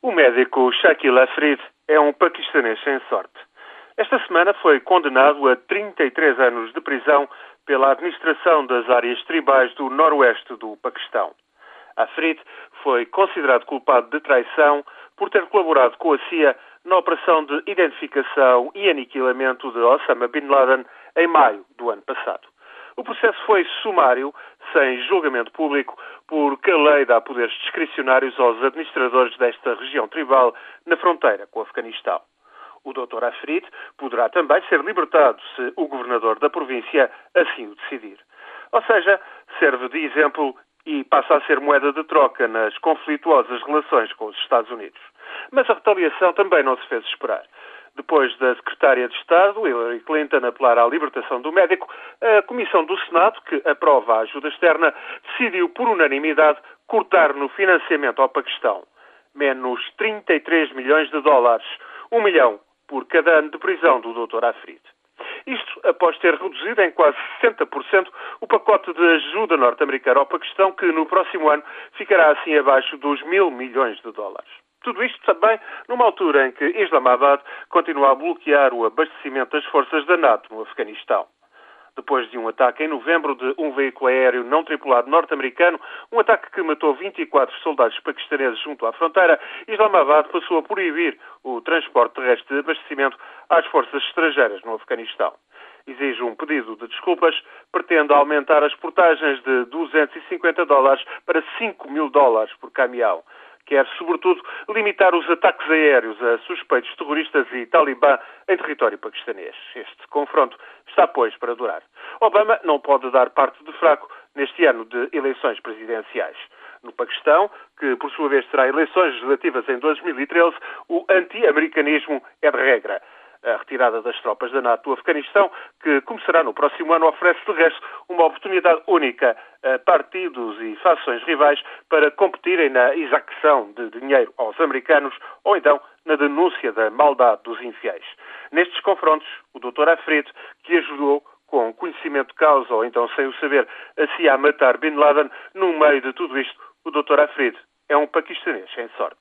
O médico Shakil Afrid é um paquistanês sem sorte. Esta semana foi condenado a 33 anos de prisão pela administração das áreas tribais do noroeste do Paquistão. Afrid foi considerado culpado de traição por ter colaborado com a CIA na operação de identificação e aniquilamento de Osama Bin Laden em maio do ano passado. O processo foi sumário, sem julgamento público, porque a lei dá poderes discricionários aos administradores desta região tribal na fronteira com o Afeganistão. O Dr. Afrit poderá também ser libertado se o governador da província assim o decidir. Ou seja, serve de exemplo e passa a ser moeda de troca nas conflituosas relações com os Estados Unidos. Mas a retaliação também não se fez esperar. Depois da secretária de Estado, Hillary Clinton, apelar à libertação do médico, a Comissão do Senado, que aprova a ajuda externa, decidiu por unanimidade cortar no financiamento ao Paquistão. Menos 33 milhões de dólares, um milhão por cada ano de prisão do Dr. Afrid. Isto após ter reduzido em quase 60% o pacote de ajuda norte-americana ao Paquistão, que no próximo ano ficará assim abaixo dos mil milhões de dólares. Tudo isto também numa altura em que Islamabad continua a bloquear o abastecimento das forças da NATO no Afeganistão. Depois de um ataque em novembro de um veículo aéreo não tripulado norte-americano, um ataque que matou 24 soldados paquistaneses junto à fronteira, Islamabad passou a proibir o transporte terrestre de abastecimento às forças estrangeiras no Afeganistão. Exige um pedido de desculpas, pretende aumentar as portagens de 250 dólares para 5 mil dólares por caminhão quer, sobretudo, limitar os ataques aéreos a suspeitos terroristas e talibã em território paquistanês. Este confronto está, pois, para durar. Obama não pode dar parte de fraco neste ano de eleições presidenciais. No Paquistão, que por sua vez terá eleições legislativas em 2013, o anti-americanismo é de regra. A retirada das tropas da NATO do Afeganistão, que começará no próximo ano, oferece, de resto, uma oportunidade única a partidos e fações rivais para competirem na exação de dinheiro aos americanos ou então na denúncia da maldade dos infiéis. Nestes confrontos, o Dr. Afrit, que ajudou com conhecimento de causa ou então sem o saber, a a matar Bin Laden, no meio de tudo isto, o Dr. Afrit é um paquistanês sem sorte.